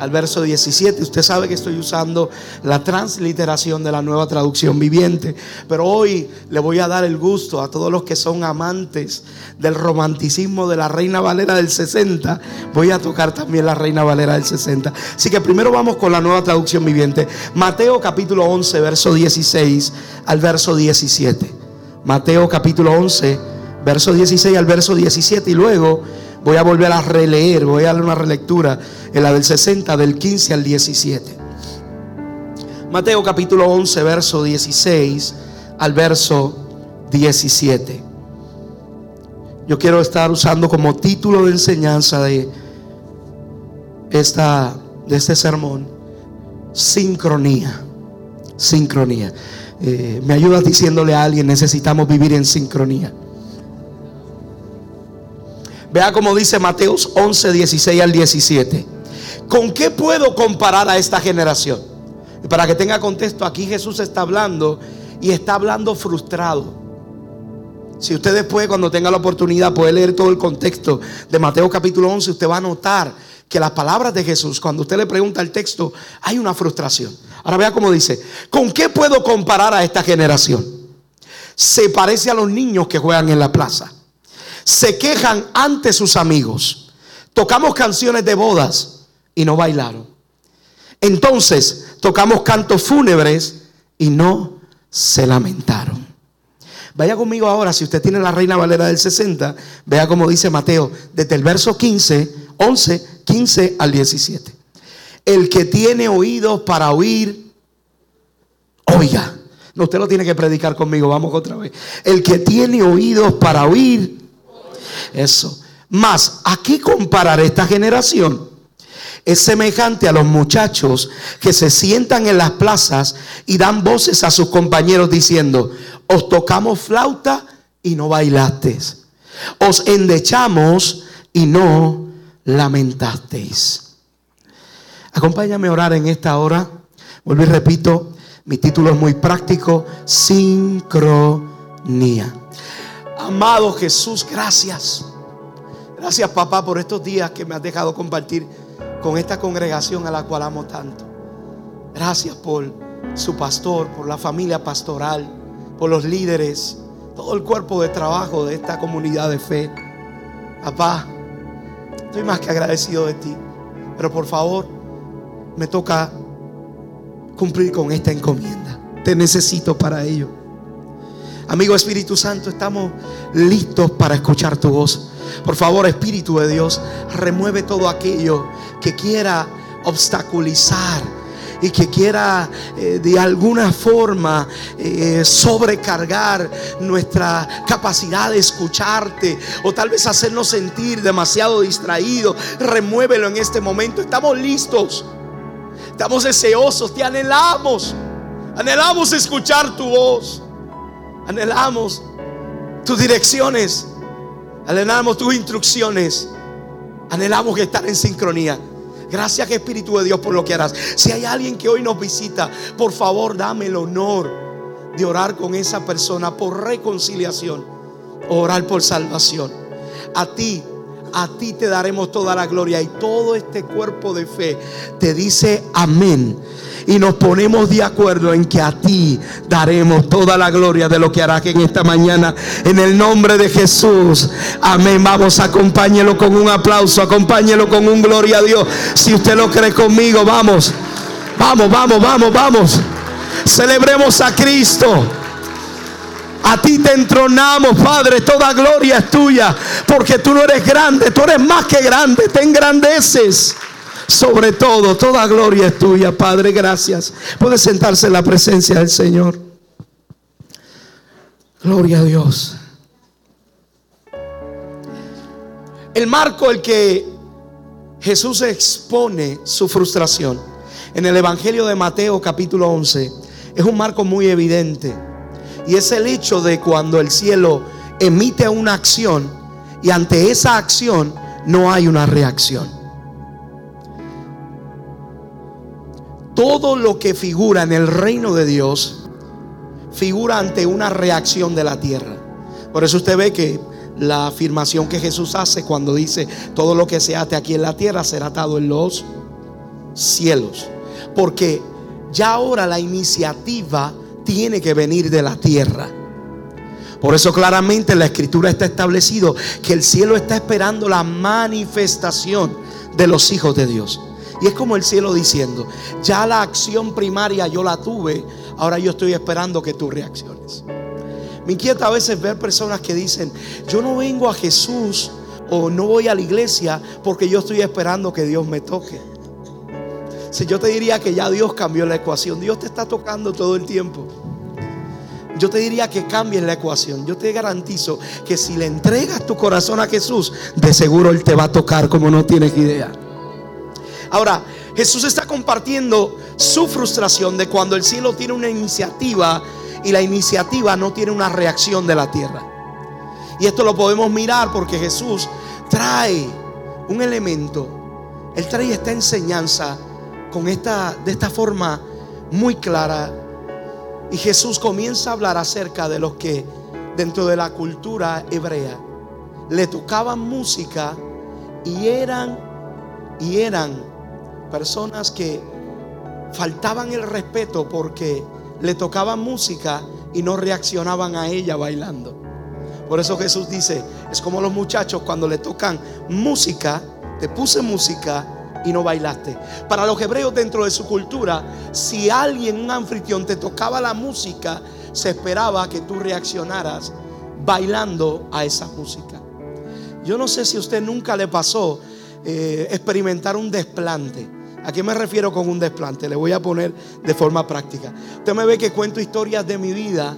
al verso 17. Usted sabe que estoy usando la transliteración de la nueva traducción viviente, pero hoy le voy a dar el gusto a todos los que son amantes del romanticismo de la Reina Valera del 60. Voy a tocar también la Reina Valera del 60. Así que primero vamos con la nueva traducción viviente. Mateo capítulo 11, verso 16 al verso 17. Mateo capítulo 11, verso 16 al verso 17 y luego Voy a volver a releer, voy a darle una relectura en la del 60, del 15 al 17. Mateo capítulo 11, verso 16 al verso 17. Yo quiero estar usando como título de enseñanza de, esta, de este sermón, sincronía. Sincronía. Eh, me ayudas diciéndole a alguien, necesitamos vivir en sincronía. Vea como dice Mateos 11, 16 al 17. ¿Con qué puedo comparar a esta generación? para que tenga contexto, aquí Jesús está hablando y está hablando frustrado. Si usted después, cuando tenga la oportunidad, puede leer todo el contexto de Mateo capítulo 11, usted va a notar que las palabras de Jesús, cuando usted le pregunta el texto, hay una frustración. Ahora vea cómo dice, ¿con qué puedo comparar a esta generación? Se parece a los niños que juegan en la plaza se quejan ante sus amigos. Tocamos canciones de bodas y no bailaron. Entonces tocamos cantos fúnebres y no se lamentaron. Vaya conmigo ahora, si usted tiene la Reina Valera del 60, vea como dice Mateo, desde el verso 15, 11, 15 al 17. El que tiene oídos para oír, oiga. No, usted lo tiene que predicar conmigo, vamos otra vez. El que tiene oídos para oír, eso. Más, aquí comparar esta generación es semejante a los muchachos que se sientan en las plazas y dan voces a sus compañeros diciendo, os tocamos flauta y no bailasteis. Os endechamos y no lamentasteis. Acompáñame a orar en esta hora. Vuelvo y repito, mi título es muy práctico, sincronía. Amado Jesús, gracias. Gracias papá por estos días que me has dejado compartir con esta congregación a la cual amo tanto. Gracias por su pastor, por la familia pastoral, por los líderes, todo el cuerpo de trabajo de esta comunidad de fe. Papá, estoy más que agradecido de ti. Pero por favor, me toca cumplir con esta encomienda. Te necesito para ello. Amigo Espíritu Santo, estamos listos para escuchar tu voz. Por favor, Espíritu de Dios, remueve todo aquello que quiera obstaculizar y que quiera eh, de alguna forma eh, sobrecargar nuestra capacidad de escucharte o tal vez hacernos sentir demasiado distraídos. Remuévelo en este momento. Estamos listos. Estamos deseosos, te anhelamos. Anhelamos escuchar tu voz. Anhelamos tus direcciones. Anhelamos tus instrucciones. Anhelamos estar en sincronía. Gracias Espíritu de Dios por lo que harás. Si hay alguien que hoy nos visita, por favor dame el honor de orar con esa persona por reconciliación. Orar por salvación. A ti, a ti te daremos toda la gloria y todo este cuerpo de fe te dice amén y nos ponemos de acuerdo en que a ti daremos toda la gloria de lo que harás en esta mañana. En el nombre de Jesús. Amén. Vamos, acompáñelo con un aplauso, acompáñelo con un gloria a Dios. Si usted lo cree conmigo, vamos. Vamos, vamos, vamos, vamos. Celebremos a Cristo. A ti te entronamos, Padre. Toda gloria es tuya. Porque tú no eres grande, tú eres más que grande. Te engrandeces sobre todo. Toda gloria es tuya, Padre. Gracias. Puede sentarse en la presencia del Señor. Gloria a Dios. El marco el que Jesús expone su frustración en el Evangelio de Mateo capítulo 11 es un marco muy evidente. Y es el hecho de cuando el cielo emite una acción y ante esa acción no hay una reacción. todo lo que figura en el reino de Dios figura ante una reacción de la tierra. Por eso usted ve que la afirmación que Jesús hace cuando dice todo lo que se ate aquí en la tierra será atado en los cielos. Porque ya ahora la iniciativa tiene que venir de la tierra. Por eso claramente en la escritura está establecido que el cielo está esperando la manifestación de los hijos de Dios. Y es como el cielo diciendo, ya la acción primaria yo la tuve, ahora yo estoy esperando que tú reacciones. Me inquieta a veces ver personas que dicen, yo no vengo a Jesús o no voy a la iglesia porque yo estoy esperando que Dios me toque. Si yo te diría que ya Dios cambió la ecuación, Dios te está tocando todo el tiempo. Yo te diría que cambies la ecuación. Yo te garantizo que si le entregas tu corazón a Jesús, de seguro Él te va a tocar como no tienes idea. Ahora, Jesús está compartiendo su frustración de cuando el cielo tiene una iniciativa y la iniciativa no tiene una reacción de la tierra. Y esto lo podemos mirar porque Jesús trae un elemento. Él trae esta enseñanza con esta de esta forma muy clara y Jesús comienza a hablar acerca de los que dentro de la cultura hebrea le tocaban música y eran y eran personas que faltaban el respeto porque le tocaban música y no reaccionaban a ella bailando. Por eso Jesús dice, es como los muchachos cuando le tocan música, te puse música y no bailaste. Para los hebreos dentro de su cultura, si alguien, un anfitrión, te tocaba la música, se esperaba que tú reaccionaras bailando a esa música. Yo no sé si a usted nunca le pasó eh, experimentar un desplante. ¿A qué me refiero con un desplante? Le voy a poner de forma práctica. Usted me ve que cuento historias de mi vida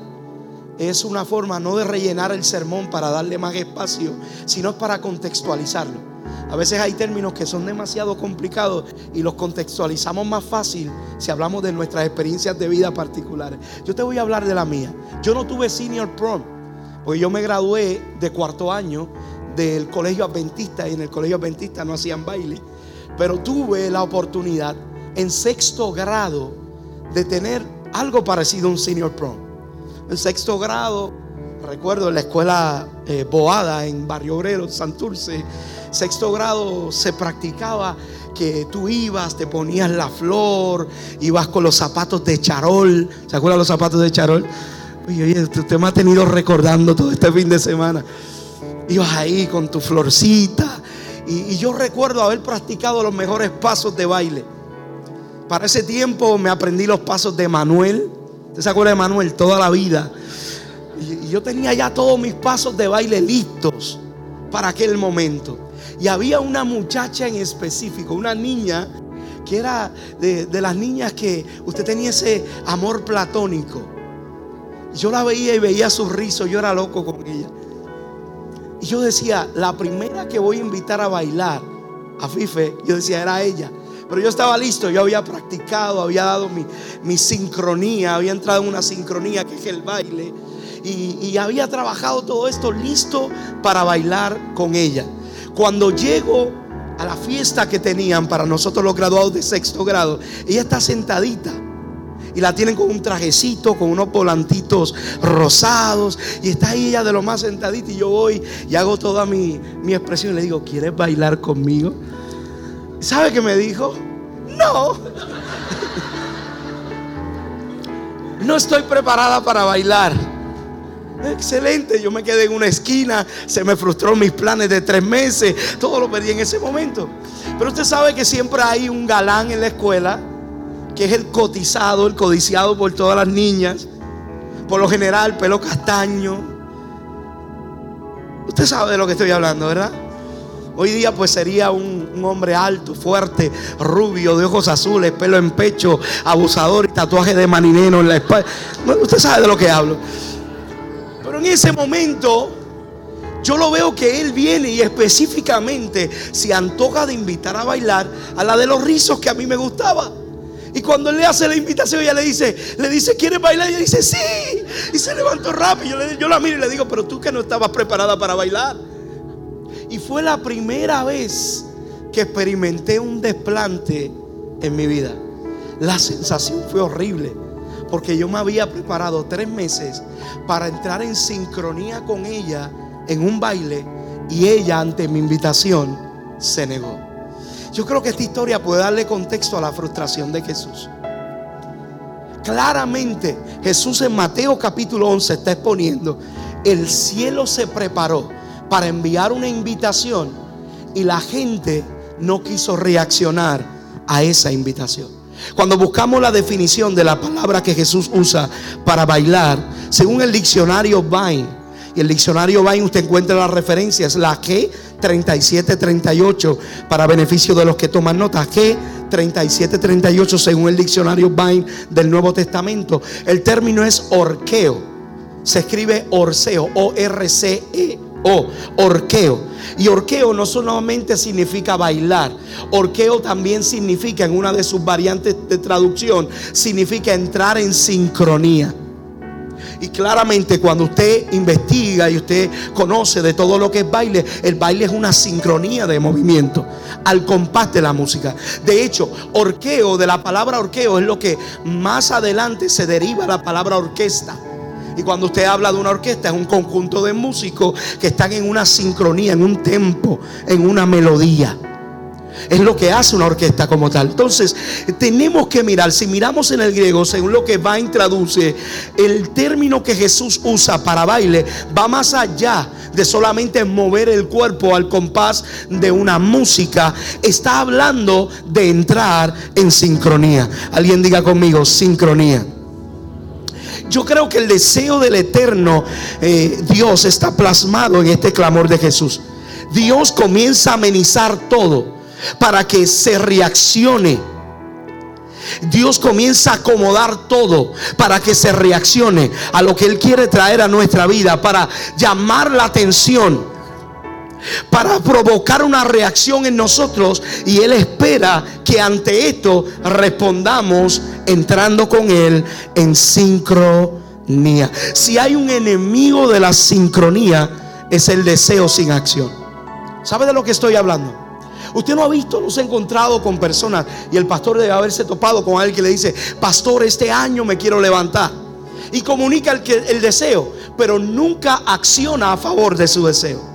es una forma no de rellenar el sermón para darle más espacio, sino para contextualizarlo. A veces hay términos que son demasiado complicados y los contextualizamos más fácil si hablamos de nuestras experiencias de vida particulares. Yo te voy a hablar de la mía. Yo no tuve senior prom, porque yo me gradué de cuarto año del colegio adventista y en el colegio adventista no hacían baile, pero tuve la oportunidad en sexto grado de tener algo parecido a un senior prom en sexto grado, recuerdo en la escuela eh, Boada en Barrio Obrero, Santurce, sexto grado se practicaba que tú ibas, te ponías la flor, ibas con los zapatos de charol. ¿Se acuerdan los zapatos de charol? Oye, oye, usted me ha tenido recordando todo este fin de semana. Ibas ahí con tu florcita. Y, y yo recuerdo haber practicado los mejores pasos de baile. Para ese tiempo me aprendí los pasos de Manuel ¿Usted se acuerda de Manuel toda la vida? Yo tenía ya todos mis pasos de baile listos para aquel momento. Y había una muchacha en específico, una niña que era de, las niñas que usted tenía ese amor platónico. Yo la veía y veía sus rizos, yo era loco con ella. Y yo decía, la primera que voy a invitar a bailar a Fife, yo decía, era ella. Pero yo estaba listo, yo había practicado, había dado mi, sincronía, había entrado en una sincronía que es el baile. Y, había trabajado todo esto listo para bailar con ella. Cuando llego a la fiesta que tenían para nosotros los graduados de sexto grado, ella está sentadita y la tienen con un trajecito, con unos volantitos rosados. Y está ahí ella de lo más sentadita. Y yo voy y hago toda mi, mi expresión. Y le digo, ¿quieres bailar conmigo? ¿Sabe qué me dijo? No. No estoy preparada para bailar. Excelente, yo me quedé en una esquina, se me frustró mis planes de tres meses, todo lo perdí en ese momento. Pero usted sabe que siempre hay un galán en la escuela, que es el cotizado, el codiciado por todas las niñas, por lo general pelo castaño. Usted sabe de lo que estoy hablando, ¿verdad? Hoy día pues sería un, hombre alto, fuerte, rubio, de ojos azules, pelo en pecho, abusador tatuaje de manineno en la espalda. usted sabe de lo que hablo. En ese momento yo lo veo que él viene y específicamente se antoja de invitar a bailar a la de los rizos que a mí me gustaba. Y cuando él le hace la invitación, ella le dice, le dice, ¿quieres bailar? Y ella dice, sí. Y se levantó rápido. Yo, yo la miro y le digo, pero tú que no estabas preparada para bailar. Y fue la primera vez que experimenté un desplante en mi vida. La sensación fue horrible. Porque yo me había preparado tres meses para entrar en sincronía con ella en un baile y ella ante mi invitación se negó. Yo creo que esta historia puede darle contexto a la frustración de Jesús. Claramente Jesús en Mateo capítulo 11 está exponiendo, el cielo se preparó para enviar una invitación y la gente no quiso reaccionar a esa invitación. Cuando buscamos la definición de la palabra que Jesús usa para bailar, según el diccionario Vine, y el diccionario Vine usted encuentra las referencias, la G 3738 para beneficio de los que toman nota. G 3738 según el diccionario Vine del Nuevo Testamento. El término es orqueo. Se escribe orseo, O-R-C-E-O, orqueo. Y orqueo no solamente significa bailar, orqueo también significa, en una de sus variantes de traducción, significa entrar en sincronía. Y claramente cuando usted investiga y usted conoce de todo lo que es baile, el baile es una sincronía de movimiento al compás de la música. De hecho, orqueo, de la palabra orqueo, es lo que más adelante se deriva la palabra orquesta. Y cuando usted habla de una orquesta, es un conjunto de músicos que están en una sincronía, en un tempo, en una melodía. Es lo que hace una orquesta como tal. Entonces, tenemos que mirar, si miramos en el griego, según lo que va traduce, el término que Jesús usa para baile va más allá de solamente mover el cuerpo al compás de una música. Está hablando de entrar en sincronía. Alguien diga conmigo, sincronía. Yo creo que el deseo del eterno eh, Dios está plasmado en este clamor de Jesús. Dios comienza a amenizar todo para que se reaccione. Dios comienza a acomodar todo para que se reaccione a lo que Él quiere traer a nuestra vida, para llamar la atención, para provocar una reacción en nosotros. Y Él espera que ante esto respondamos entrando con Él en sincronía. Si hay un enemigo de la sincronía, es el deseo sin acción. ¿Sabe de lo que estoy hablando? Usted no ha visto, no se ha encontrado con personas y el pastor debe haberse topado con alguien que le dice, pastor, este año me quiero levantar. Y comunica el, el deseo, pero nunca acciona a favor de su deseo.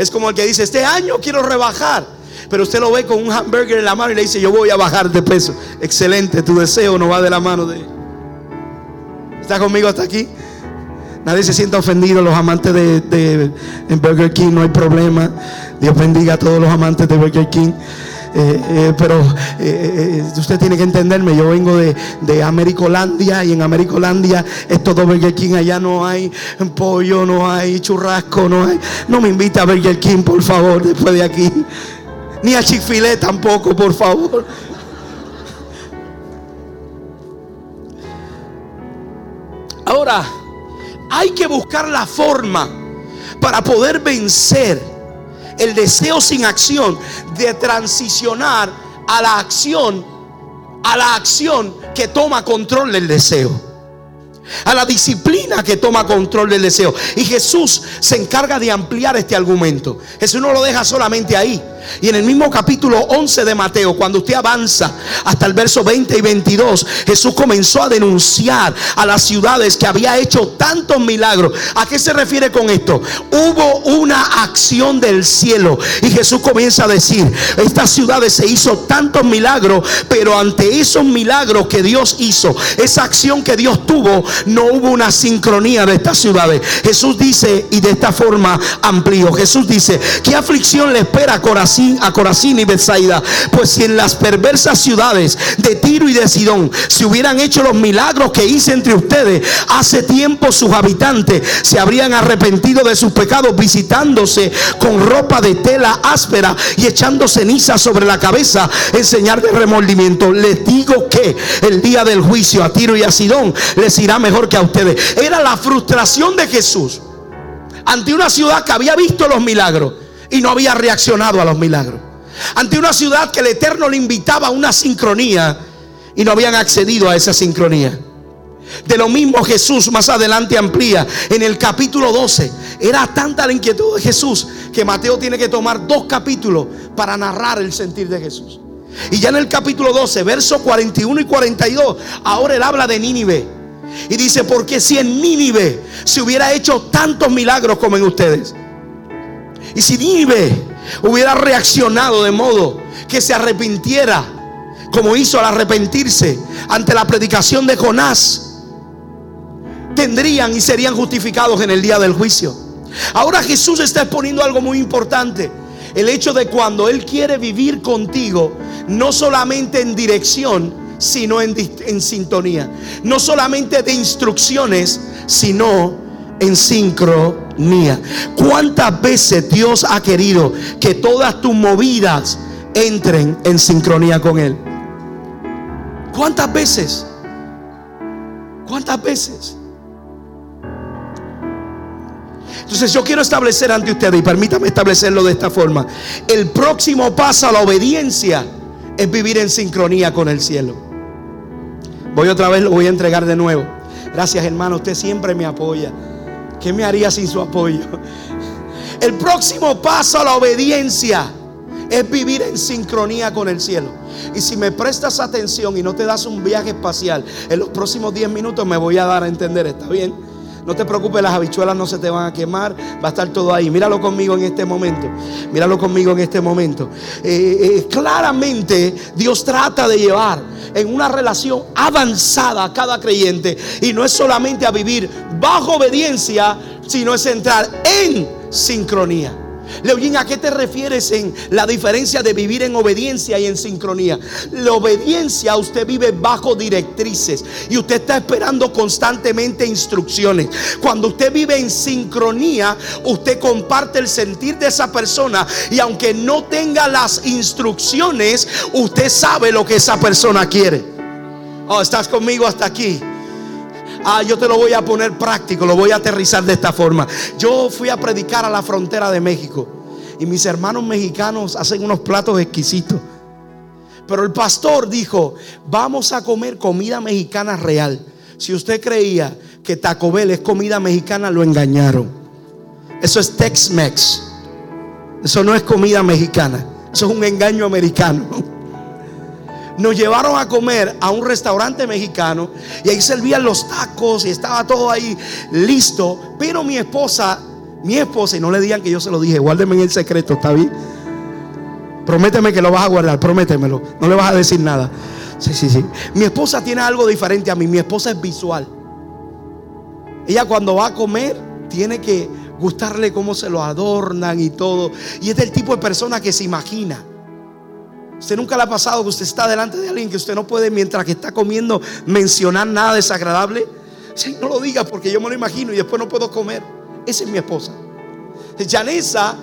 Es como el que dice, este año quiero rebajar. Pero usted lo ve con un hamburger en la mano y le dice, yo voy a bajar de peso. Excelente, tu deseo no va de la mano de... ¿Está conmigo hasta aquí? Nadie se sienta ofendido, los amantes de, Burger King, no hay problema. Dios bendiga a todos los amantes de Burger King. Eh, eh, pero eh, usted tiene que entenderme, yo vengo de, de Americolandia y en Americolandia es todo Burger King, allá no hay pollo, no hay churrasco, no hay... No me invita a Burger King, por favor, después de aquí. Ni a chick tampoco, por favor. Ahora, hay que buscar la forma para poder vencer el deseo sin acción de transicionar a la acción, a la acción que toma control del deseo a la disciplina que toma control del deseo. Y Jesús se encarga de ampliar este argumento. Jesús no lo deja solamente ahí. Y en el mismo capítulo 11 de Mateo, cuando usted avanza hasta el verso 20 y 22, Jesús comenzó a denunciar a las ciudades que había hecho tantos milagros. ¿A qué se refiere con esto? Hubo una acción del cielo y Jesús comienza a decir, estas ciudades se hizo tantos milagros, pero ante esos milagros que Dios hizo, esa acción que Dios tuvo, no hubo una sincronía de estas ciudades. Jesús dice, y de esta forma amplío, Jesús dice, ¿qué aflicción le espera a A Corazín y Bethsaida. Pues si en las perversas ciudades de Tiro y de Sidón se hubieran hecho los milagros que hice entre ustedes, hace tiempo sus habitantes se habrían arrepentido de sus pecados visitándose con ropa de tela áspera y echando ceniza sobre la cabeza en señal de remordimiento. Les digo que el día del juicio a Tiro y a Sidón les irá mejor que a ustedes. Era la frustración de Jesús ante una ciudad que había visto los milagros y no había reaccionado a los milagros. Ante una ciudad que el Eterno le invitaba a una sincronía y no habían accedido a esa sincronía. De lo mismo Jesús más adelante amplía en el capítulo 12. Era tanta la inquietud de Jesús que Mateo tiene que tomar dos capítulos para narrar el sentir de Jesús. Y ya en el capítulo 12, versos 41 y 42, ahora él habla de Nínive. Y dice, porque si en Nínive se hubiera hecho tantos milagros como en ustedes, y si Nínive hubiera reaccionado de modo que se arrepintiera, como hizo al arrepentirse ante la predicación de Jonás, tendrían y serían justificados en el día del juicio. Ahora Jesús está exponiendo algo muy importante. El hecho de cuando Él quiere vivir contigo, no solamente en dirección, sino en, en sintonía. No solamente de instrucciones, sino en sincronía. ¿Cuántas veces Dios ha querido que todas tus movidas entren en sincronía con Él? ¿Cuántas veces? ¿Cuántas veces? Entonces yo quiero establecer ante ustedes, y permítame establecerlo de esta forma, el próximo paso a la obediencia es vivir en sincronía con el cielo. Voy otra vez, lo voy a entregar de nuevo. Gracias hermano, usted siempre me apoya. ¿Qué me haría sin su apoyo? El próximo paso a la obediencia es vivir en sincronía con el cielo. Y si me prestas atención y no te das un viaje espacial, en los próximos 10 minutos me voy a dar a entender, ¿está bien? No te preocupes, las habichuelas no se te van a quemar, va a estar todo ahí. Míralo conmigo en este momento. Míralo conmigo en este momento. Eh, eh, claramente Dios trata de llevar en una relación avanzada a cada creyente. Y no es solamente a vivir bajo obediencia, sino es entrar en sincronía. Leoyin, ¿a qué te refieres en la diferencia de vivir en obediencia y en sincronía? La obediencia usted vive bajo directrices y usted está esperando constantemente instrucciones. Cuando usted vive en sincronía, usted comparte el sentir de esa persona y aunque no tenga las instrucciones, usted sabe lo que esa persona quiere. Oh, estás conmigo hasta aquí. Ah, yo te lo voy a poner práctico, lo voy a aterrizar de esta forma. Yo fui a predicar a la frontera de México y mis hermanos mexicanos hacen unos platos exquisitos. Pero el pastor dijo, vamos a comer comida mexicana real. Si usted creía que Taco Bell es comida mexicana, lo engañaron. Eso es Tex-Mex. Eso no es comida mexicana. Eso es un engaño americano nos llevaron a comer a un restaurante mexicano y ahí servían los tacos y estaba todo ahí listo. Pero mi esposa, mi esposa, y no le digan que yo se lo dije, guárdeme en el secreto, ¿está bien? Prométeme que lo vas a guardar, prométemelo, no le vas a decir nada. Sí, sí, sí. Mi esposa tiene algo diferente a mí, mi esposa es visual. Ella cuando va a comer tiene que gustarle cómo se lo adornan y todo. Y es del tipo de persona que se imagina. Usted nunca le ha pasado que usted está delante de alguien que usted no puede, mientras que está comiendo, mencionar nada desagradable. No lo diga porque yo me lo imagino y después no puedo comer. Esa es mi esposa. Janessa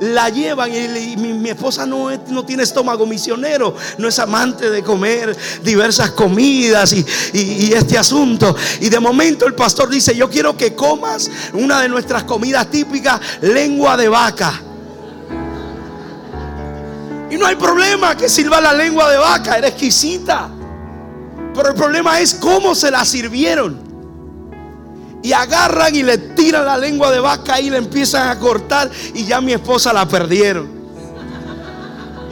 la llevan y, mi, esposa no, tiene estómago misionero, no es amante de comer diversas comidas y, este asunto. Y de momento el pastor dice, yo quiero que comas una de nuestras comidas típicas, lengua de vaca. Y no hay problema que sirva la lengua de vaca, era exquisita. Pero el problema es cómo se la sirvieron. Y agarran y le tiran la lengua de vaca y le empiezan a cortar y ya mi esposa la perdieron.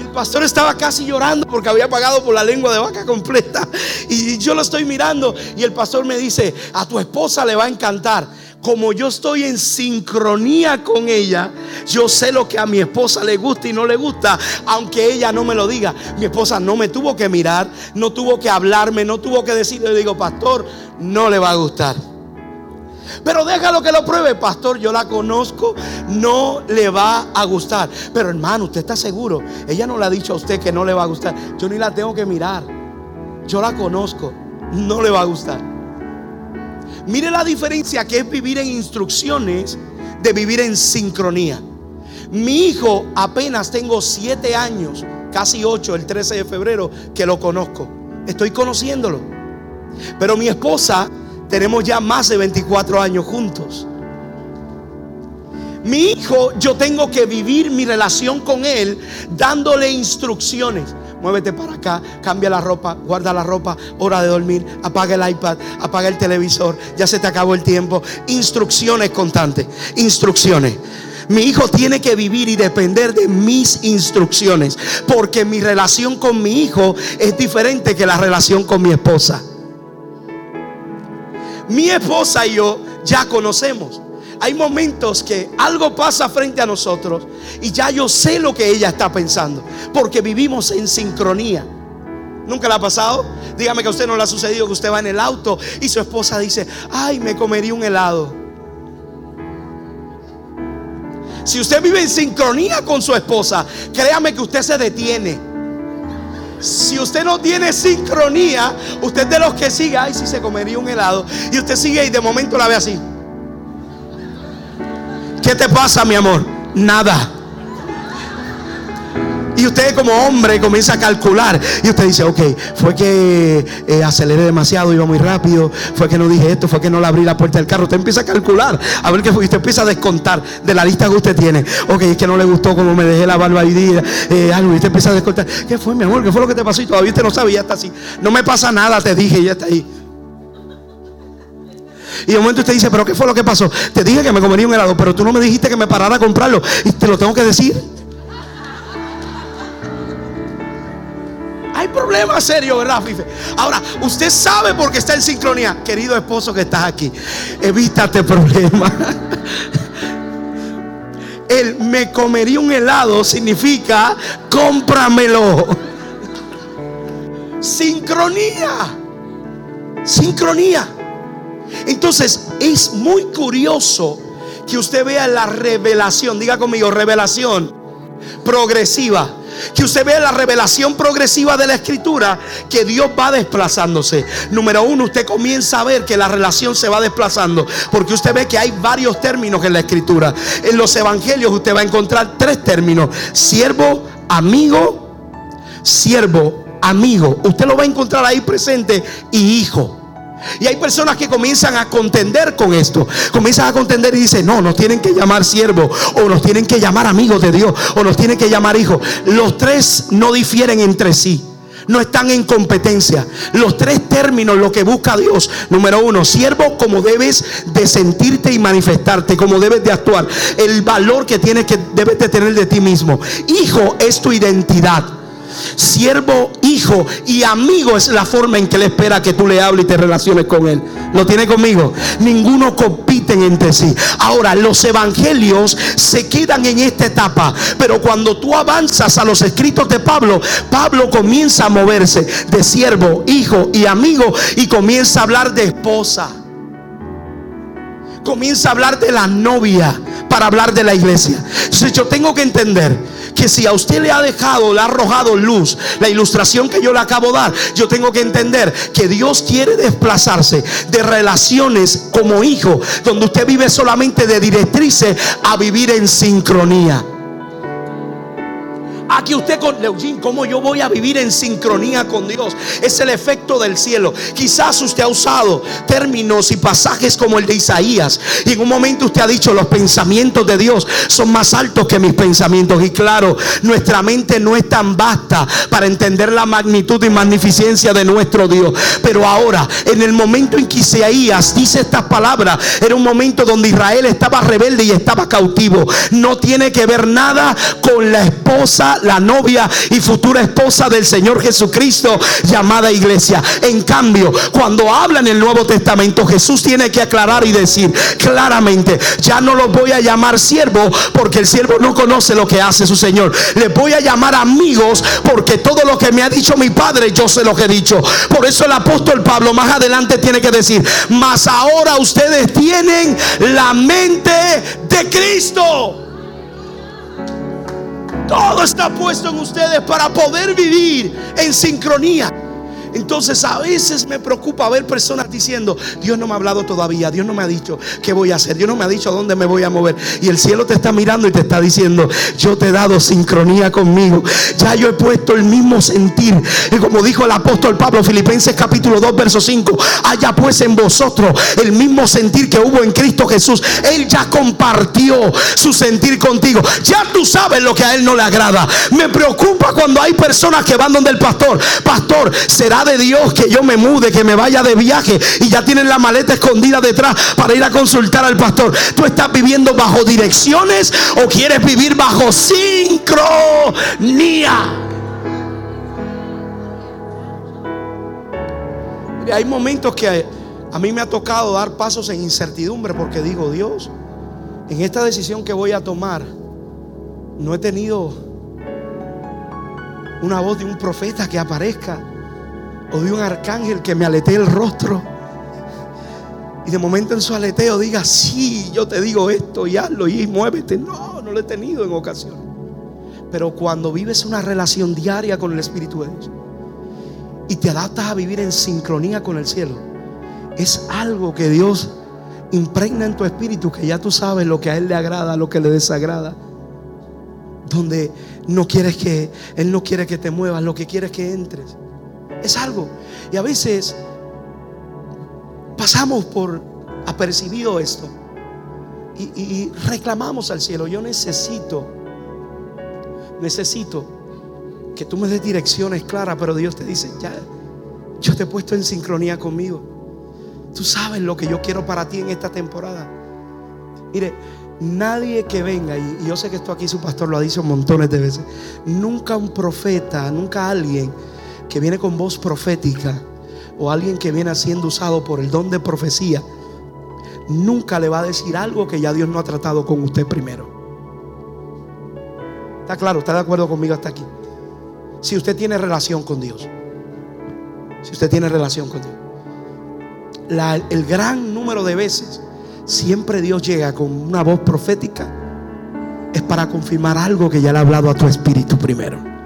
El pastor estaba casi llorando porque había pagado por la lengua de vaca completa. Y yo lo estoy mirando y el pastor me dice, a tu esposa le va a encantar como yo estoy en sincronía con ella, yo sé lo que a mi esposa le gusta y no le gusta, aunque ella no me lo diga. Mi esposa no me tuvo que mirar, no tuvo que hablarme, no tuvo que decirle, le digo, pastor, no le va a gustar. Pero déjalo que lo pruebe, pastor. Yo la conozco, no le va a gustar. Pero hermano, usted está seguro. Ella no le ha dicho a usted que no le va a gustar. Yo ni la tengo que mirar. Yo la conozco, no le va a gustar. Mire la diferencia que es vivir en instrucciones de vivir en sincronía. Mi hijo apenas tengo siete años, casi ocho, el 13 de febrero, que lo conozco. Estoy conociéndolo. Pero mi esposa tenemos ya más de 24 años juntos. Mi hijo, yo tengo que vivir mi relación con él dándole instrucciones muévete para acá, cambia la ropa, guarda la ropa, hora de dormir, apaga el iPad, apaga el televisor, ya se te acabó el tiempo. Instrucciones constantes, instrucciones. Mi hijo tiene que vivir y depender de mis instrucciones, porque mi relación con mi hijo es diferente que la relación con mi esposa. Mi esposa y yo ya conocemos. Hay momentos que algo pasa frente a nosotros y ya yo sé lo que ella está pensando, porque vivimos en sincronía. ¿Nunca le ha pasado? Dígame que a usted no le ha sucedido que usted va en el auto y su esposa dice, ay, me comería un helado. Si usted vive en sincronía con su esposa, créame que usted se detiene. Si usted no tiene sincronía, usted de los que sigue, ay, si se comería un helado, y usted sigue y de momento la ve así. ¿Qué te pasa, mi amor? Nada. Y usted como hombre comienza a calcular. Y usted dice, ok, fue que eh, aceleré demasiado, iba muy rápido. Fue que no dije esto, fue que no le abrí la puerta del carro. Usted empieza a calcular. A ver qué fue. Y usted empieza a descontar de la lista que usted tiene. Ok, es que no le gustó como me dejé la barbaridad. Eh, algo. Y usted empieza a descontar. ¿Qué fue, mi amor? ¿Qué fue lo que te pasó? Y todavía usted no sabe. Ya está así. No me pasa nada, te dije. Ya está ahí. Y de momento usted dice, pero ¿qué fue lo que pasó? Te dije que me comería un helado, pero tú no me dijiste que me parara a comprarlo. Y te lo tengo que decir. Hay problemas serios, ¿verdad, Fife? Ahora, usted sabe por qué está en sincronía. Querido esposo que estás aquí, evítate problemas. El me comería un helado significa cómpramelo. Sincronía. Sincronía. Entonces es muy curioso que usted vea la revelación, diga conmigo, revelación progresiva que usted vea la revelación progresiva de la escritura, que Dios va desplazándose. Número uno, usted comienza a ver que la relación se va desplazando, porque usted ve que hay varios términos en la escritura. En los evangelios usted va a encontrar tres términos, siervo, amigo, siervo, amigo. Usted lo va a encontrar ahí presente y hijo. Y hay personas que comienzan a contender con esto. Comienzan a contender y dicen, no, nos tienen que llamar siervos, o nos tienen que llamar amigos de Dios, o nos tienen que llamar hijos. Los tres no difieren entre sí. No están en competencia. Los tres términos, lo que busca Dios. Número uno, siervo, como debes de sentirte y manifestarte, como debes de actuar. El valor que tienes que debes de tener de ti mismo. Hijo es tu identidad siervo, hijo y amigo es la forma en que Él espera que tú le hables y te relaciones con Él. ¿Lo tiene conmigo? Ninguno compiten entre sí. Ahora, los evangelios se quedan en esta etapa, pero cuando tú avanzas a los escritos de Pablo, Pablo comienza a moverse de siervo, hijo y amigo y comienza a hablar de esposa comienza a hablar de la novia para hablar de la iglesia. Entonces yo tengo que entender que si a usted le ha dejado, le ha arrojado luz, la ilustración que yo le acabo de dar, yo tengo que entender que Dios quiere desplazarse de relaciones como hijo, donde usted vive solamente de directrices, a vivir en sincronía. Aquí usted con Leugín, ¿cómo yo voy a vivir en sincronía con Dios? Es el efecto del cielo. Quizás usted ha usado términos y pasajes como el de Isaías. Y en un momento usted ha dicho, los pensamientos de Dios son más altos que mis pensamientos. Y claro, nuestra mente no es tan vasta para entender la magnitud y magnificencia de nuestro Dios. Pero ahora, en el momento en que Isaías dice estas palabras, era un momento donde Israel estaba rebelde y estaba cautivo. No tiene que ver nada con la esposa la novia y futura esposa del Señor Jesucristo llamada iglesia. En cambio, cuando habla en el Nuevo Testamento, Jesús tiene que aclarar y decir claramente, ya no los voy a llamar siervo porque el siervo no conoce lo que hace su Señor. Les voy a llamar amigos porque todo lo que me ha dicho mi Padre, yo sé lo que he dicho. Por eso el apóstol Pablo más adelante tiene que decir, mas ahora ustedes tienen la mente de Cristo. Todo está puesto en ustedes para poder vivir en sincronía. Entonces a veces me preocupa ver personas diciendo, Dios no me ha hablado todavía, Dios no me ha dicho qué voy a hacer, Dios no me ha dicho dónde me voy a mover. Y el cielo te está mirando y te está diciendo, yo te he dado sincronía conmigo, ya yo he puesto el mismo sentir. Y como dijo el apóstol Pablo, Filipenses capítulo 2, verso 5, haya pues en vosotros el mismo sentir que hubo en Cristo Jesús. Él ya compartió su sentir contigo. Ya tú sabes lo que a Él no le agrada. Me preocupa cuando hay personas que van donde el pastor, pastor, será de Dios que yo me mude, que me vaya de viaje y ya tienen la maleta escondida detrás para ir a consultar al pastor. ¿Tú estás viviendo bajo direcciones o quieres vivir bajo sincronía? hay momentos que a mí me ha tocado dar pasos en incertidumbre porque digo, Dios, En esta decisión que voy a tomar, no he tenido una voz de un profeta que aparezca o de un arcángel que me aletee el rostro y de momento en su aleteo diga, sí, yo te digo esto y hazlo y muévete. No, no lo he tenido en ocasión. Pero cuando vives una relación diaria con el Espíritu de Dios y te adaptas a vivir en sincronía con el cielo, es algo que Dios impregna en tu espíritu que ya tú sabes lo que a Él le agrada, lo que le desagrada. Donde no quieres que, Él no quiere que te muevas, lo que quiere es que entres. Es algo. Y a veces pasamos por apercibido esto y, reclamamos al cielo. Yo necesito, necesito que tú me des direcciones claras, pero Dios te dice, ya, yo te he puesto en sincronía conmigo. Tú sabes lo que yo quiero para ti en esta temporada. Mire, nadie que venga, y, yo sé que esto aquí su pastor lo ha dicho montones de veces, nunca un profeta, nunca alguien que viene con voz profética o alguien que viene siendo usado por el don de profecía, nunca le va a decir algo que ya Dios no ha tratado con usted primero. ¿Está claro? ¿Está de acuerdo conmigo hasta aquí? Si usted tiene relación con Dios. Si usted tiene relación con Dios el gran número de veces, siempre Dios llega con una voz profética, es para confirmar algo que ya le ha hablado a tu espíritu primero.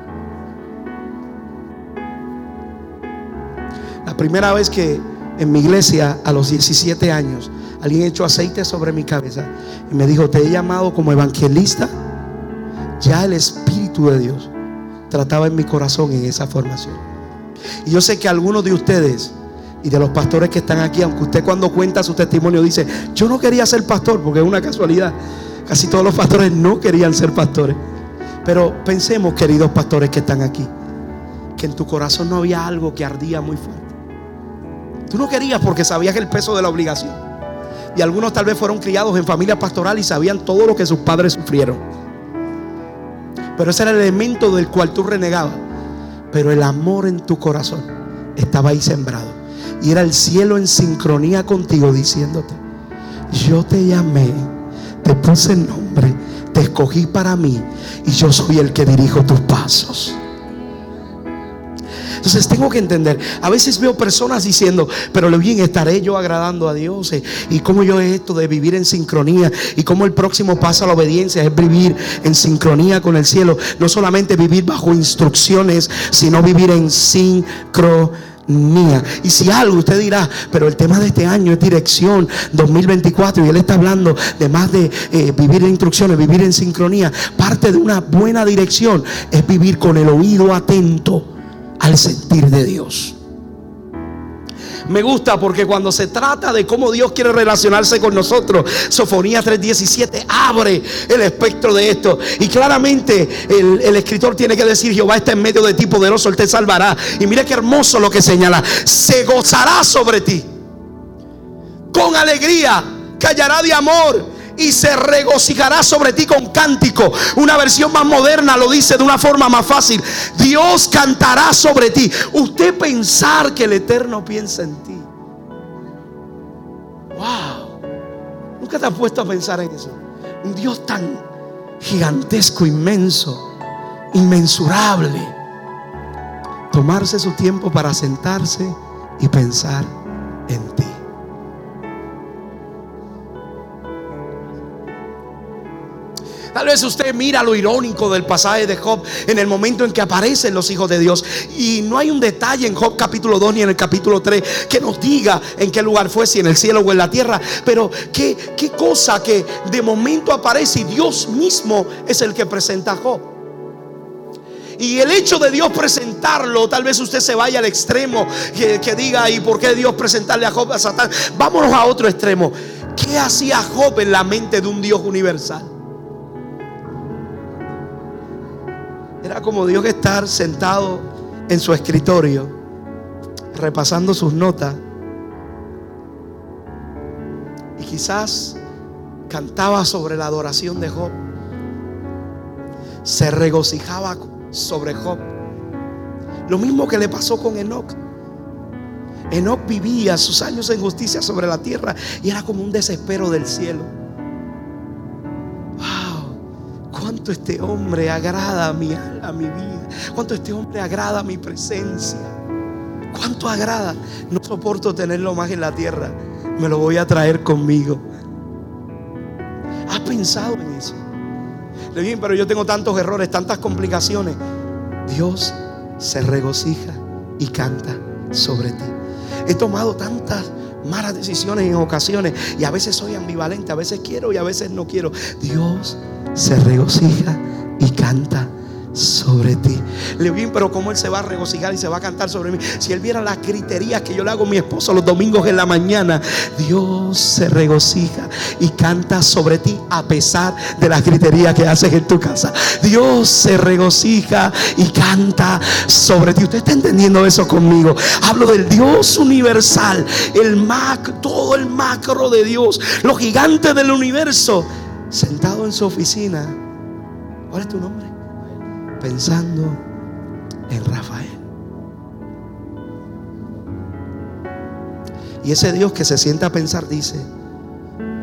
Primera vez que en mi iglesia, a los 17 años, alguien echó aceite sobre mi cabeza y me dijo, te he llamado como evangelista, ya el Espíritu de Dios trataba en mi corazón en esa formación. Y yo sé que algunos de ustedes y de los pastores que están aquí, aunque usted cuando cuenta su testimonio dice, yo no quería ser pastor, porque es una casualidad. Casi todos los pastores no querían ser pastores. Pero pensemos, queridos pastores que están aquí, que en tu corazón no había algo que ardía muy fuerte. Tú no querías porque sabías el peso de la obligación. Y algunos tal vez fueron criados en familia pastoral y sabían todo lo que sus padres sufrieron. Pero ese era el elemento del cual tú renegabas. Pero el amor en tu corazón estaba ahí sembrado. Y era el cielo en sincronía contigo diciéndote, yo te llamé, te puse nombre, te escogí para mí y yo soy el que dirijo tus pasos. Entonces tengo que entender, a veces veo personas diciendo, pero lo bien estaré yo agradando a Dios eh, y cómo yo es esto de vivir en sincronía y cómo el próximo paso a la obediencia es vivir en sincronía con el cielo, no solamente vivir bajo instrucciones, sino vivir en sincronía mía. Y si algo usted dirá, pero el tema de este año es dirección 2024 y él está hablando de más de eh, vivir en instrucciones, vivir en sincronía. Parte de una buena dirección es vivir con el oído atento al sentir de Dios. Me gusta porque cuando se trata de cómo Dios quiere relacionarse con nosotros, Sofonía 3:17 abre el espectro de esto. Y claramente el, escritor tiene que decir, Jehová está en medio de ti, poderoso, Él te salvará. Y mira qué hermoso lo que señala. Se gozará sobre ti. Con alegría, callará de amor y se regocijará sobre ti con cántico. Una versión más moderna lo dice de una forma más fácil. Dios cantará sobre ti. Usted pensar que el Eterno piensa en ti. Wow. Nunca te has puesto a pensar en eso. Un Dios tan gigantesco, inmenso, inmensurable. Tomarse su tiempo para sentarse y pensar en ti. Tal vez usted mira lo irónico del pasaje de Job en el momento en que aparecen los hijos de Dios. Y no hay un detalle en Job capítulo 2 ni en el capítulo 3 que nos diga en qué lugar fue, si en el cielo o en la tierra. Pero qué, qué cosa que de momento aparece y Dios mismo es el que presenta a Job. Y el hecho de Dios presentarlo, tal vez usted se vaya al extremo que, que, diga, ¿y por qué Dios presentarle a Job a Satán? Vámonos a otro extremo. ¿Qué hacía Job en la mente de un Dios universal? Era como Dios estar sentado en su escritorio, repasando sus notas. Y quizás cantaba sobre la adoración de Job. Se regocijaba sobre Job. Lo mismo que le pasó con Enoch. Enoch vivía sus años en justicia sobre la tierra y era como un desespero del cielo. Cuánto este hombre agrada a mi, a mi vida, cuánto este hombre agrada a mi presencia, cuánto agrada. No soporto tenerlo más en la tierra, me lo voy a traer conmigo. ¿Has pensado en eso? Le pero yo tengo tantos errores, tantas complicaciones. Dios se regocija y canta sobre ti. He tomado tantas malas decisiones en ocasiones y a veces soy ambivalente, a veces quiero y a veces no quiero. Dios se regocija y canta sobre ti. Le bien, pero ¿cómo Él se va a regocijar y se va a cantar sobre mí? Si Él viera las griterías que yo le hago a mi esposo los domingos en la mañana, Dios se regocija y canta sobre ti a pesar de las griterías que haces en tu casa. Dios se regocija y canta sobre ti. ¿Usted está entendiendo eso conmigo? Hablo del Dios universal, el mac, todo el macro de Dios, los gigantes del universo, sentado en su oficina. ¿Cuál es tu nombre? Pensando en Rafael. Y ese Dios que se sienta a pensar dice,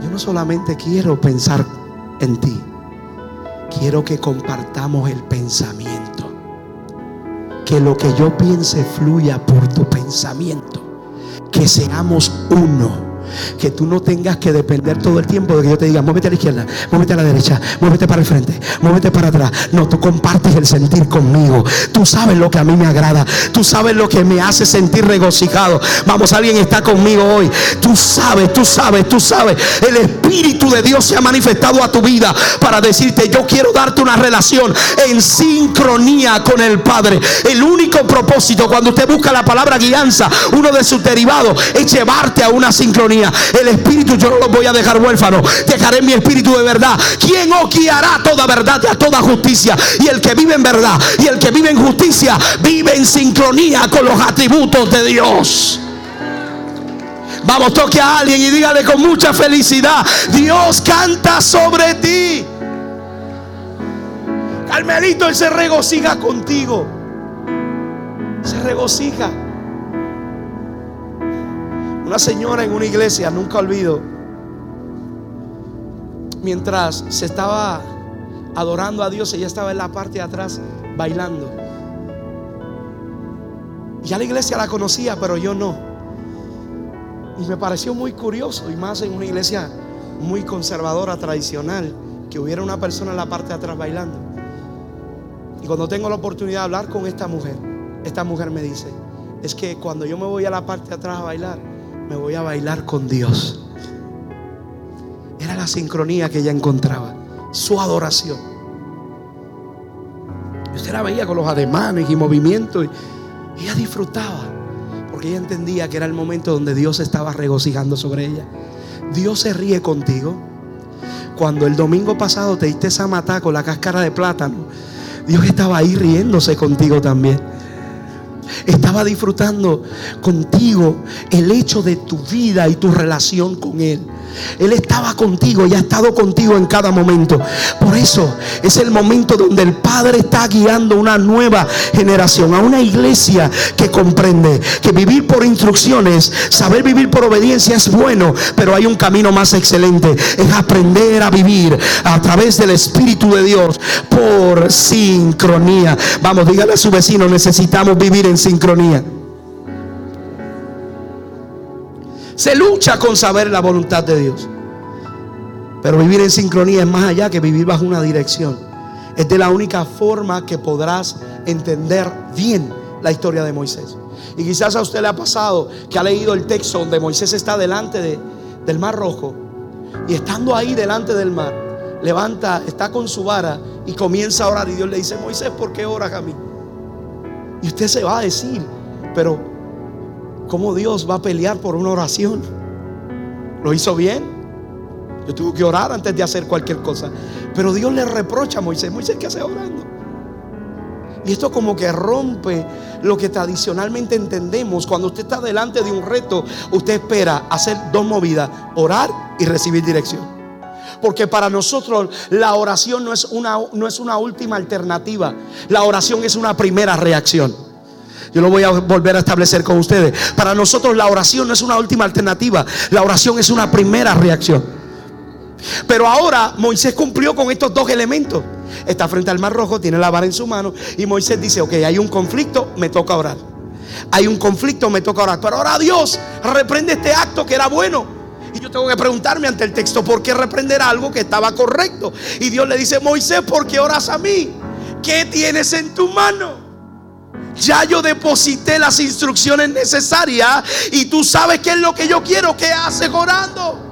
yo no solamente quiero pensar en ti, quiero que compartamos el pensamiento. Que lo que yo piense fluya por tu pensamiento. Que seamos uno que tú no tengas que depender todo el tiempo de que yo te diga, muévete a la izquierda, muévete a la derecha, muévete para el frente, muévete para atrás. No, tú compartes el sentir conmigo. Tú sabes lo que a mí me agrada. Tú sabes lo que me hace sentir regocijado. Vamos, alguien está conmigo hoy. Tú sabes, tú sabes, tú sabes. El Espíritu de Dios se ha manifestado a tu vida para decirte, yo quiero darte una relación en sincronía con el Padre. El único propósito cuando usted busca la palabra guianza, uno de sus derivados, es llevarte a una sincronía el espíritu yo no lo voy a dejar huérfano. Dejaré mi espíritu de verdad. ¿Quién os guiará toda verdad y a toda justicia? Y el que vive en verdad y el que vive en justicia vive en sincronía con los atributos de Dios. Vamos, toque a alguien y dígale con mucha felicidad, Dios canta sobre ti. Carmelito, Él se regocija contigo. Se regocija. Una señora en una iglesia, nunca olvido, mientras se estaba adorando a Dios, ella estaba en la parte de atrás bailando. Ya la iglesia la conocía, pero yo no. Y me pareció muy curioso, y más en una iglesia muy conservadora, tradicional, que hubiera una persona en la parte de atrás bailando. Y cuando tengo la oportunidad de hablar con esta mujer, esta mujer me dice, es que cuando yo me voy a la parte de atrás a bailar, me voy a bailar con Dios. Era la sincronía que ella encontraba, su adoración. usted la veía con los ademanes y movimientos y ella disfrutaba, porque ella entendía que era el momento donde Dios estaba regocijando sobre ella. Dios se ríe contigo. Cuando el domingo pasado te diste esa mata con la cáscara de plátano, Dios estaba ahí riéndose contigo también estaba disfrutando contigo el hecho de tu vida y tu relación con Él. Él estaba contigo y ha estado contigo en cada momento. Por eso es el momento donde el Padre está guiando una nueva generación, a una iglesia que comprende que vivir por instrucciones, saber vivir por obediencia es bueno, pero hay un camino más excelente. Es aprender a vivir a través del Espíritu de Dios por sincronía. Vamos, dígale a su vecino, necesitamos vivir en sincronía. Se lucha con saber la voluntad de Dios. Pero vivir en sincronía es más allá que vivir bajo una dirección. Es de la única forma que podrás entender bien la historia de Moisés. Y quizás a usted le ha pasado que ha leído el texto donde Moisés está delante de, del mar rojo. Y estando ahí delante del mar, levanta, está con su vara y comienza a orar. Y Dios le dice, Moisés, ¿por qué oras a mí? Y usted se va a decir, pero ¿Cómo Dios va a pelear por una oración? ¿Lo hizo bien? Yo tuve que orar antes de hacer cualquier cosa. Pero Dios le reprocha a Moisés. Moisés, ¿qué hace orando? Y esto como que rompe lo que tradicionalmente entendemos. Cuando usted está delante de un reto, usted espera hacer dos movidas, orar y recibir dirección. Porque para nosotros la oración no es una, no es una última alternativa. La oración es una primera reacción. Yo lo voy a volver a establecer con ustedes. Para nosotros la oración no es una última alternativa. La oración es una primera reacción. Pero ahora Moisés cumplió con estos dos elementos. Está frente al mar rojo, tiene la vara en su mano y Moisés dice, ok, hay un conflicto, me toca orar. Hay un conflicto, me toca orar. Pero ahora Dios reprende este acto que era bueno. Y yo tengo que preguntarme ante el texto, ¿por qué reprender algo que estaba correcto? Y Dios le dice, Moisés, ¿por qué oras a mí? ¿Qué tienes en tu mano? Ya yo deposité las instrucciones necesarias y tú sabes qué es lo que yo quiero. ¿Qué haces orando?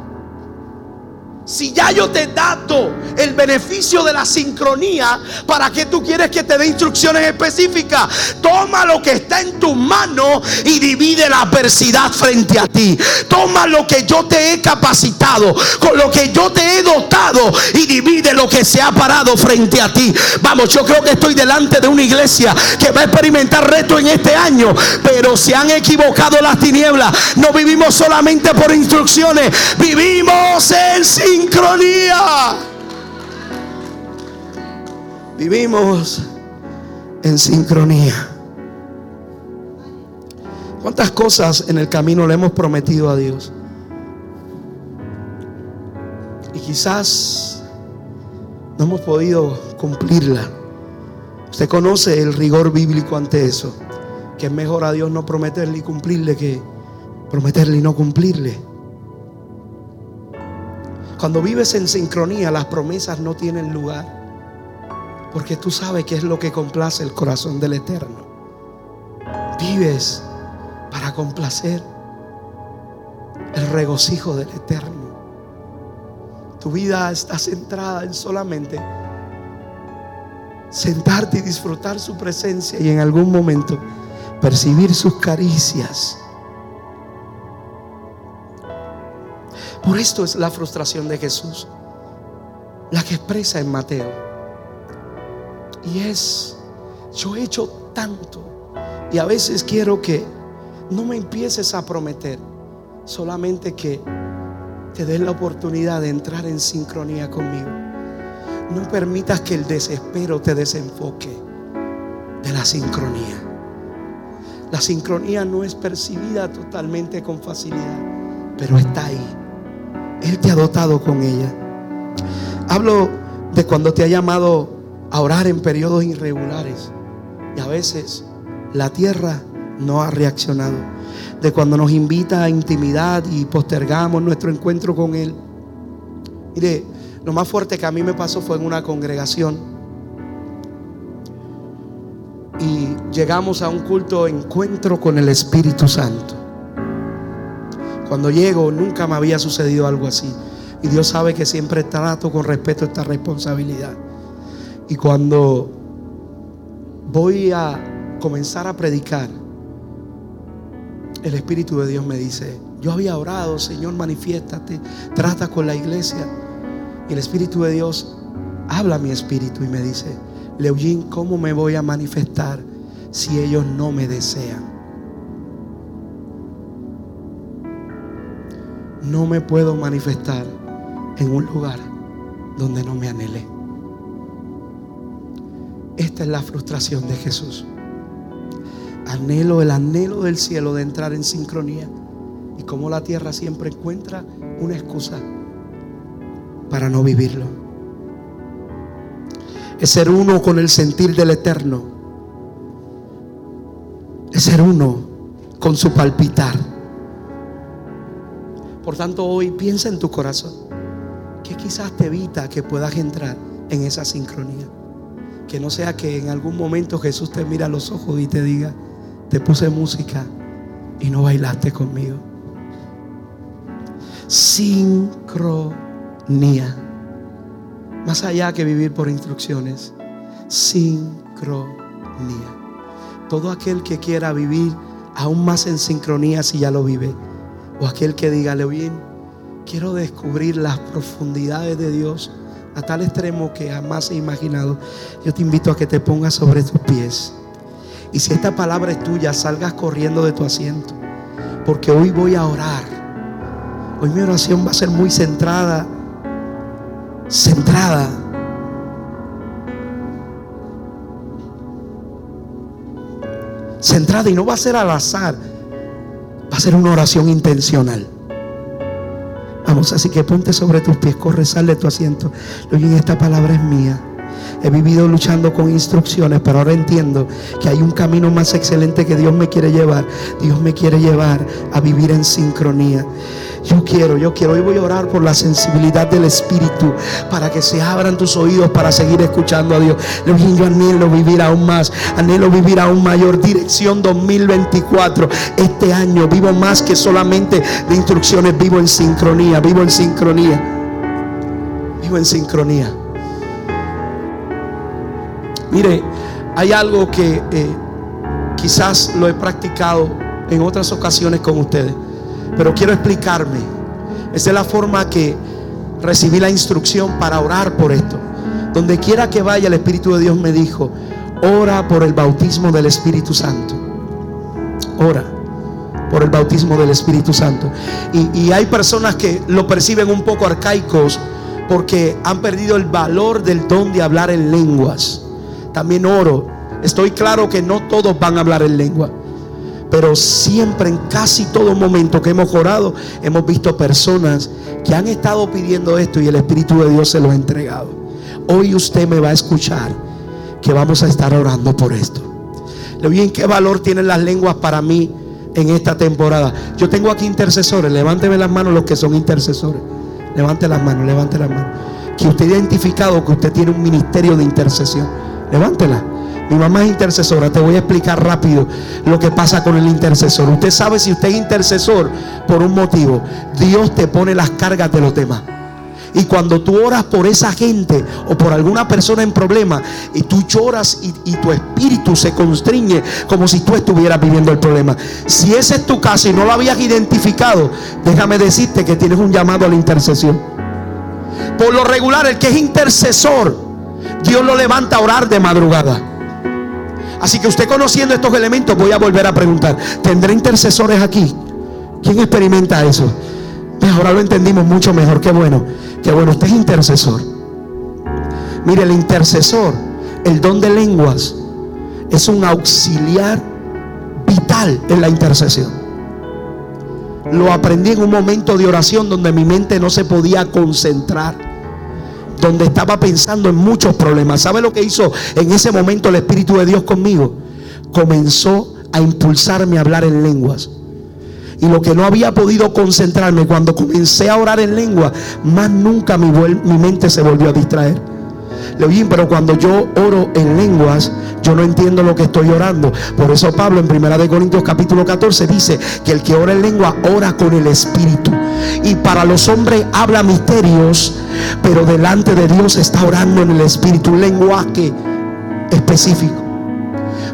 Si ya yo te he dado el beneficio de la sincronía, ¿para qué tú quieres que te dé instrucciones específicas? Toma lo que está en tu mano y divide la adversidad frente a ti. Toma lo que yo te he capacitado, con lo que yo te he dotado y divide lo que se ha parado frente a ti. Vamos, yo creo que estoy delante de una iglesia que va a experimentar reto en este año, pero se han equivocado las tinieblas. No vivimos solamente por instrucciones, vivimos en sincronía sincronía. Vivimos en sincronía. ¿Cuántas cosas en el camino le hemos prometido a Dios? Y quizás no hemos podido cumplirla. Usted conoce el rigor bíblico ante eso. Que es mejor a Dios no prometerle y cumplirle que prometerle y no cumplirle. Cuando vives en sincronía, las promesas no tienen lugar. Porque tú sabes qué es lo que complace el corazón del Eterno. Vives para complacer el regocijo del Eterno. Tu vida está centrada en solamente sentarte y disfrutar su presencia y en algún momento percibir sus caricias Por esto es la frustración de Jesús, la que expresa en Mateo. Y es, yo he hecho tanto y a veces quiero que no me empieces a prometer, solamente que te des la oportunidad de entrar en sincronía conmigo. No permitas que el desespero te desenfoque de la sincronía. La sincronía no es percibida totalmente con facilidad, pero está ahí. Él te ha dotado con ella. Hablo de cuando te ha llamado a orar en periodos irregulares y a veces la tierra no ha reaccionado. De cuando nos invita a intimidad y postergamos nuestro encuentro con Él. Mire, lo más fuerte que a mí me pasó fue en una congregación. Y llegamos a un culto encuentro con el Espíritu Santo. Cuando llego nunca me había sucedido algo así. Y Dios sabe que siempre trato con respeto esta responsabilidad. Y cuando voy a comenzar a predicar, el Espíritu de Dios me dice, yo había orado, Señor, manifiéstate, trata con la iglesia. Y el Espíritu de Dios habla a mi espíritu y me dice, Leugín, ¿cómo me voy a manifestar si ellos no me desean? No me puedo manifestar en un lugar donde no me anhele. Esta es la frustración de Jesús. Anhelo, el anhelo del cielo de entrar en sincronía. Y como la tierra siempre encuentra una excusa para no vivirlo. Es ser uno con el sentir del eterno. Es ser uno con su palpitar. Por tanto, hoy piensa en tu corazón que quizás te evita que puedas entrar en esa sincronía. Que no sea que en algún momento Jesús te mira a los ojos y te diga, te puse música y no bailaste conmigo. Sincronía. Más allá que vivir por instrucciones. Sincronía. Todo aquel que quiera vivir aún más en sincronía si ya lo vive o aquel que diga, bien, quiero descubrir las profundidades de Dios a tal extremo que jamás he imaginado. Yo te invito a que te pongas sobre tus pies. Y si esta palabra es tuya, salgas corriendo de tu asiento. Porque hoy voy a orar. Hoy mi oración va a ser muy centrada. Centrada. Centrada y no va a ser al azar Va a ser una oración intencional. Vamos, así que ponte sobre tus pies, corre, sal de tu asiento. Oye, esta palabra es mía. He vivido luchando con instrucciones, pero ahora entiendo que hay un camino más excelente que Dios me quiere llevar. Dios me quiere llevar a vivir en sincronía. Yo quiero, yo quiero. Hoy voy a orar por la sensibilidad del Espíritu para que se abran tus oídos para seguir escuchando a Dios. Yo anhelo vivir aún más, anhelo vivir aún mayor. Dirección 2024. Este año vivo más que solamente de instrucciones, vivo en sincronía, vivo en sincronía. Vivo en sincronía. Mire, hay algo que eh, quizás lo he practicado en otras ocasiones con ustedes, pero quiero explicarme. Esa es la forma que recibí la instrucción para orar por esto. Donde quiera que vaya, el Espíritu de Dios me dijo, ora por el bautismo del Espíritu Santo. Ora por el bautismo del Espíritu Santo. Y, y, hay personas que lo perciben un poco arcaicos porque han perdido el valor del don de hablar en lenguas también oro. Estoy claro que no todos van a hablar en lengua. Pero siempre, en casi todo momento que hemos orado, hemos visto personas que han estado pidiendo esto y el Espíritu de Dios se lo ha entregado. Hoy usted me va a escuchar que vamos a estar orando por esto. Le bien qué valor tienen las lenguas para mí en esta temporada. Yo tengo aquí intercesores. Levánteme las manos los que son intercesores. Levante las manos, levante las manos. Que usted ha identificado que usted tiene un ministerio de intercesión. Levántela. Mi mamá es intercesora. Te voy a explicar rápido lo que pasa con el intercesor. Usted sabe si usted es intercesor por un motivo. Dios te pone las cargas de los demás. Y cuando tú oras por esa gente o por alguna persona en problema y tú lloras y, y, tu espíritu se constriñe como si tú estuvieras viviendo el problema. Si ese es tu caso y no lo habías identificado, déjame decirte que tienes un llamado a la intercesión. Por lo regular, el que es intercesor Dios lo levanta a orar de madrugada. Así que usted conociendo estos elementos, voy a volver a preguntar, ¿tendré intercesores aquí? ¿Quién experimenta eso? Pues ahora lo entendimos mucho mejor. Qué bueno, qué bueno, usted es intercesor. Mire, el intercesor, el don de lenguas, es un auxiliar vital en la intercesión. Lo aprendí en un momento de oración donde mi mente no se podía concentrar donde estaba pensando en muchos problemas. ¿Sabe lo que hizo en ese momento el Espíritu de Dios conmigo? Comenzó a impulsarme a hablar en lenguas. Y lo que no había podido concentrarme cuando comencé a orar en lengua, más nunca mi, mi mente se volvió a distraer. Levín, pero cuando yo oro en lenguas, yo no entiendo lo que estoy orando. Por eso Pablo en 1 Corintios capítulo 14 dice que el que ora en lengua ora con el Espíritu. Y para los hombres habla misterios, pero delante de Dios está orando en el Espíritu, un lenguaje específico.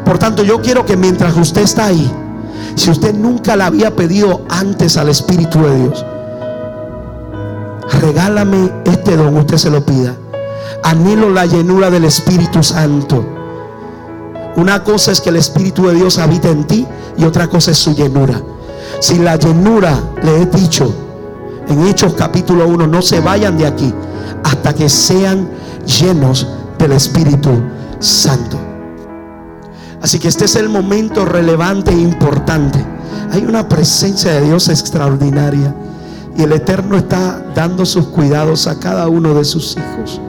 Por tanto, yo quiero que mientras usted está ahí, si usted nunca le había pedido antes al Espíritu de Dios, regálame este don, usted se lo pida anhelo la llenura del Espíritu Santo. Una cosa es que el Espíritu de Dios habita en ti y otra cosa es su llenura. Si la llenura le he dicho en Hechos capítulo 1, no se vayan de aquí hasta que sean llenos del Espíritu Santo. Así que este es el momento relevante e importante. Hay una presencia de Dios extraordinaria y el Eterno está dando sus cuidados a cada uno de sus hijos.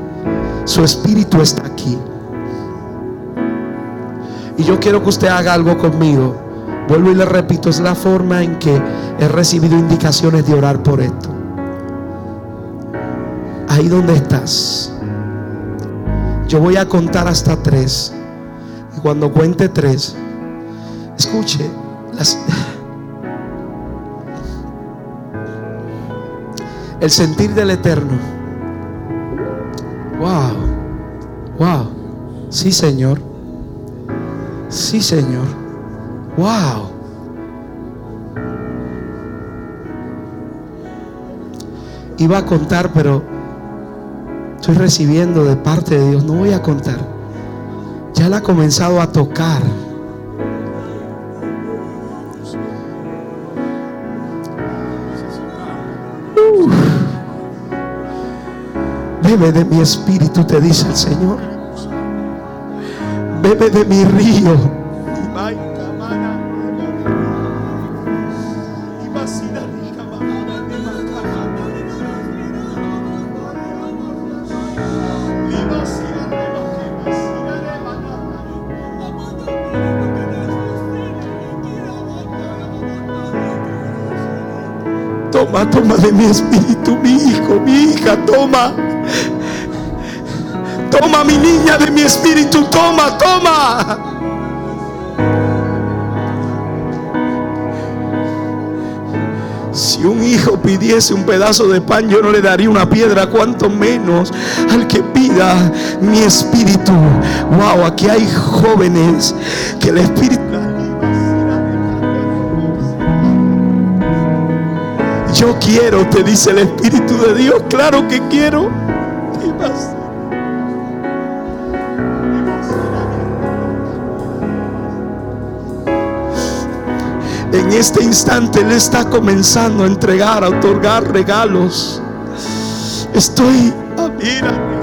Su espíritu está aquí. Y yo quiero que usted haga algo conmigo. Vuelvo y le repito, es la forma en que he recibido indicaciones de orar por esto. Ahí donde estás. Yo voy a contar hasta tres. Y cuando cuente tres, escuche las... El sentir del Eterno Wow. Wow. Sí, Señor. Sí, Señor. Wow. Iba a contar, pero estoy recibiendo de parte de Dios. No voy a contar. Ya la ha comenzado a tocar. Bebe de mi espíritu, te dice el Señor. Bebe de mi río. Toma, de mi espíritu, mi hijo, mi hija, toma. Toma mi niña de mi espíritu, toma, toma. Si un hijo pidiese un pedazo de pan, yo no le daría una piedra, cuanto menos al que pida mi espíritu. Wow, aquí hay jóvenes que el espíritu Yo quiero, te dice el Espíritu de Dios. Claro que quiero. En este instante Él está comenzando a entregar, a otorgar regalos. Estoy, a mira.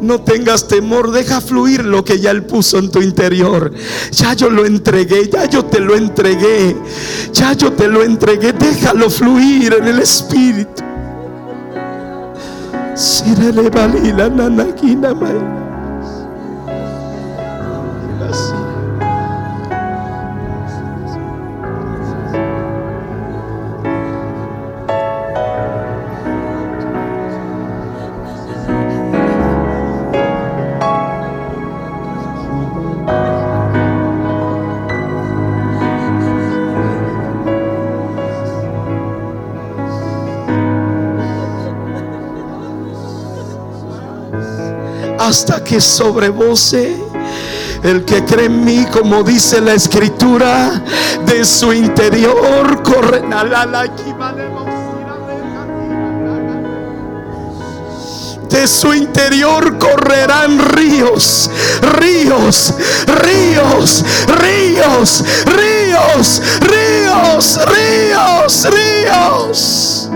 No tengas temor, deja fluir lo que ya Él puso en tu interior. Ya yo lo entregué, ya yo te lo entregué. Ya yo te lo entregué, déjalo fluir en el Espíritu. Sirele balila nanakina hasta que sobrebose. El que cree en mí, como dice la escritura, de su interior corre. De su interior correrán ríos, ríos, ríos, ríos, ríos, ríos, ríos, ríos.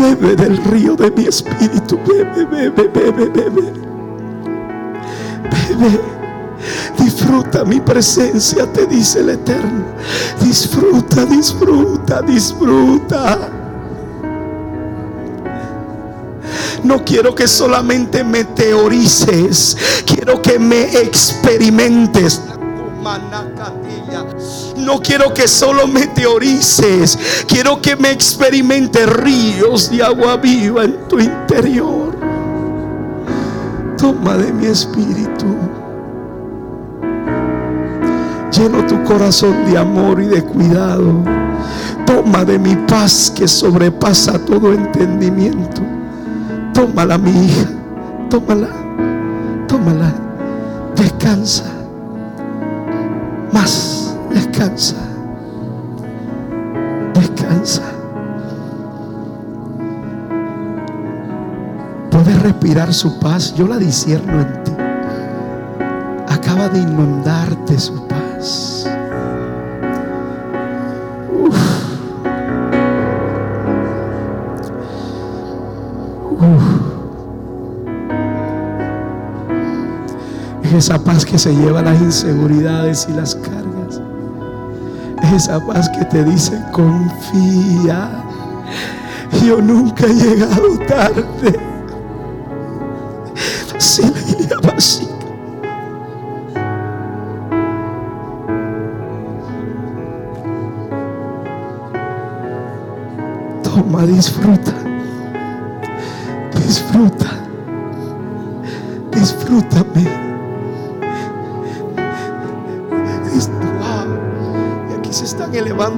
Bebe del río de mi espíritu. Bebe, bebe, bebe, bebe. Bebe. Disfruta mi presencia, te dice el Eterno. Disfruta, disfruta, disfruta. No quiero que solamente me teorices, quiero que me experimentes. No quiero que solo me teorices. Quiero que me experimente ríos de agua viva en tu interior. Toma de mi espíritu. Lleno tu corazón de amor y de cuidado. Toma de mi paz que sobrepasa todo entendimiento. Tómala, mi hija. Tómala. Tómala. Descansa. Más Descansa. Descansa. Puedes respirar su paz. Yo la disierno en ti. Acaba de inundarte su paz. Es esa paz que se lleva las inseguridades y las cargas esa paz que te dice, confía. Yo nunca he llegado tarde.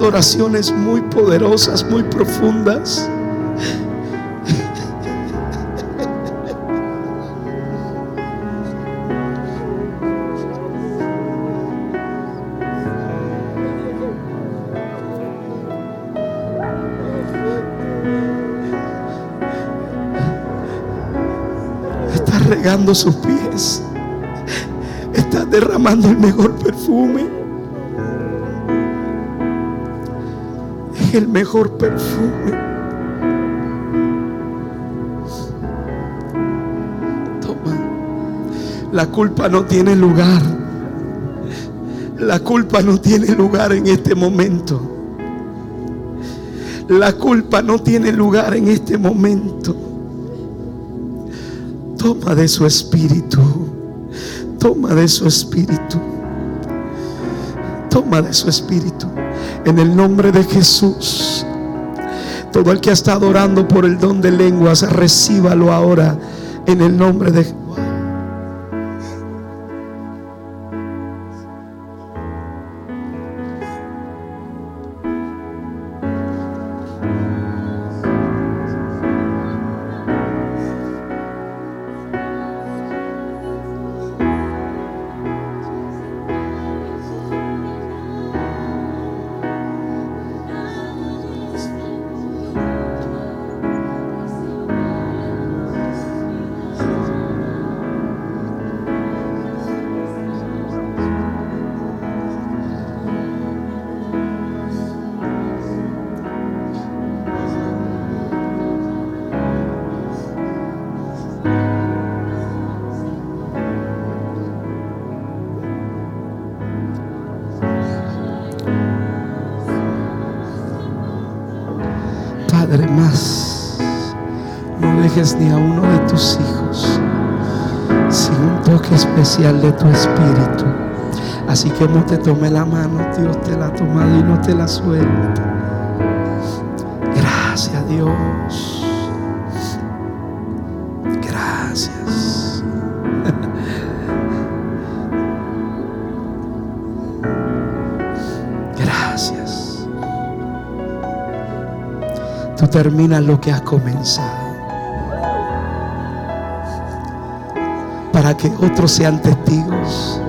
Oraciones muy poderosas, muy profundas. Está regando sus pies. Está derramando el mejor perfume. El mejor perfume. Toma. La culpa no tiene lugar. La culpa no tiene lugar en este momento. La culpa no tiene lugar en este momento. Toma de su espíritu. Toma de su espíritu. toma de su espíritu. En el nombre de Jesús. Todo el que ha estado orando por el don de lenguas, recíbalo ahora en el nombre de Jesús. más. No dejes ni a uno de tus hijos sin un toque especial de tu espíritu. Así que no te tome la mano, Dios te la ha tomado y no te la suelta. Gracias Dios. Termina lo que has comenzado. Para que otros sean testigos